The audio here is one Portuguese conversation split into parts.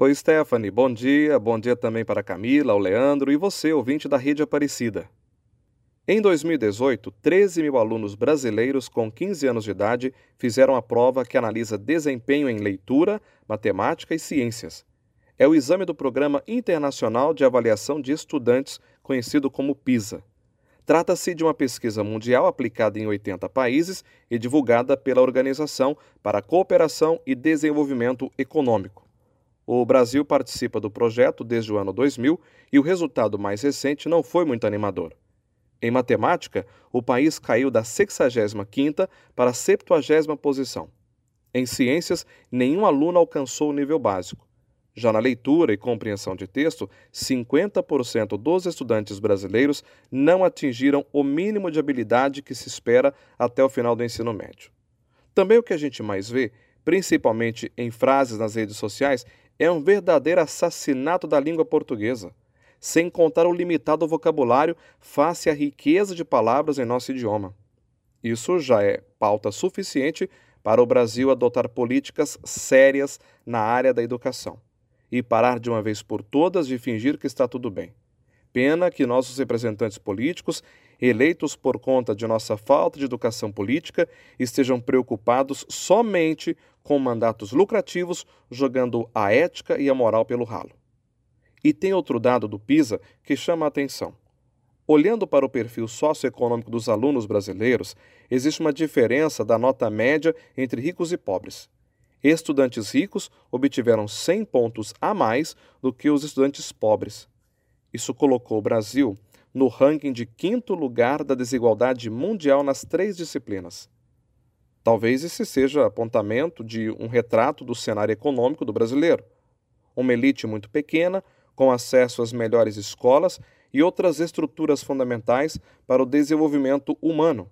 Oi, Stephanie, bom dia. Bom dia também para Camila, o Leandro e você, ouvinte da Rede Aparecida. Em 2018, 13 mil alunos brasileiros com 15 anos de idade fizeram a prova que analisa desempenho em leitura, matemática e ciências. É o exame do Programa Internacional de Avaliação de Estudantes, conhecido como PISA. Trata-se de uma pesquisa mundial aplicada em 80 países e divulgada pela Organização para a Cooperação e Desenvolvimento Econômico. O Brasil participa do projeto desde o ano 2000 e o resultado mais recente não foi muito animador. Em matemática, o país caiu da 65ª para a 70ª posição. Em ciências, nenhum aluno alcançou o nível básico. Já na leitura e compreensão de texto, 50% dos estudantes brasileiros não atingiram o mínimo de habilidade que se espera até o final do ensino médio. Também o que a gente mais vê, principalmente em frases nas redes sociais, é um verdadeiro assassinato da língua portuguesa sem contar o limitado vocabulário face à riqueza de palavras em nosso idioma. Isso já é pauta suficiente para o Brasil adotar políticas sérias na área da educação e parar de uma vez por todas de fingir que está tudo bem. Pena que nossos representantes políticos, eleitos por conta de nossa falta de educação política, estejam preocupados somente com mandatos lucrativos, jogando a ética e a moral pelo ralo. E tem outro dado do PISA que chama a atenção. Olhando para o perfil socioeconômico dos alunos brasileiros, existe uma diferença da nota média entre ricos e pobres. Estudantes ricos obtiveram 100 pontos a mais do que os estudantes pobres. Isso colocou o Brasil no ranking de quinto lugar da desigualdade mundial nas três disciplinas. Talvez esse seja apontamento de um retrato do cenário econômico do brasileiro. Uma elite muito pequena com acesso às melhores escolas e outras estruturas fundamentais para o desenvolvimento humano,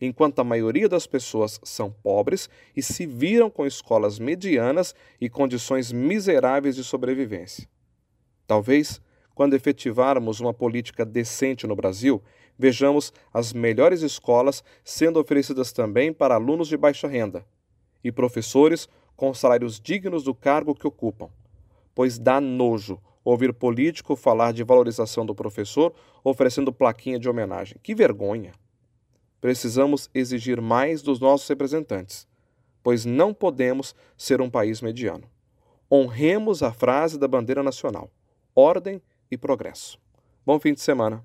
enquanto a maioria das pessoas são pobres e se viram com escolas medianas e condições miseráveis de sobrevivência. Talvez, quando efetivarmos uma política decente no Brasil, vejamos as melhores escolas sendo oferecidas também para alunos de baixa renda e professores com salários dignos do cargo que ocupam, pois dá nojo ouvir político falar de valorização do professor oferecendo plaquinha de homenagem. Que vergonha! Precisamos exigir mais dos nossos representantes, pois não podemos ser um país mediano. Honremos a frase da bandeira nacional: ordem e progresso. Bom fim de semana.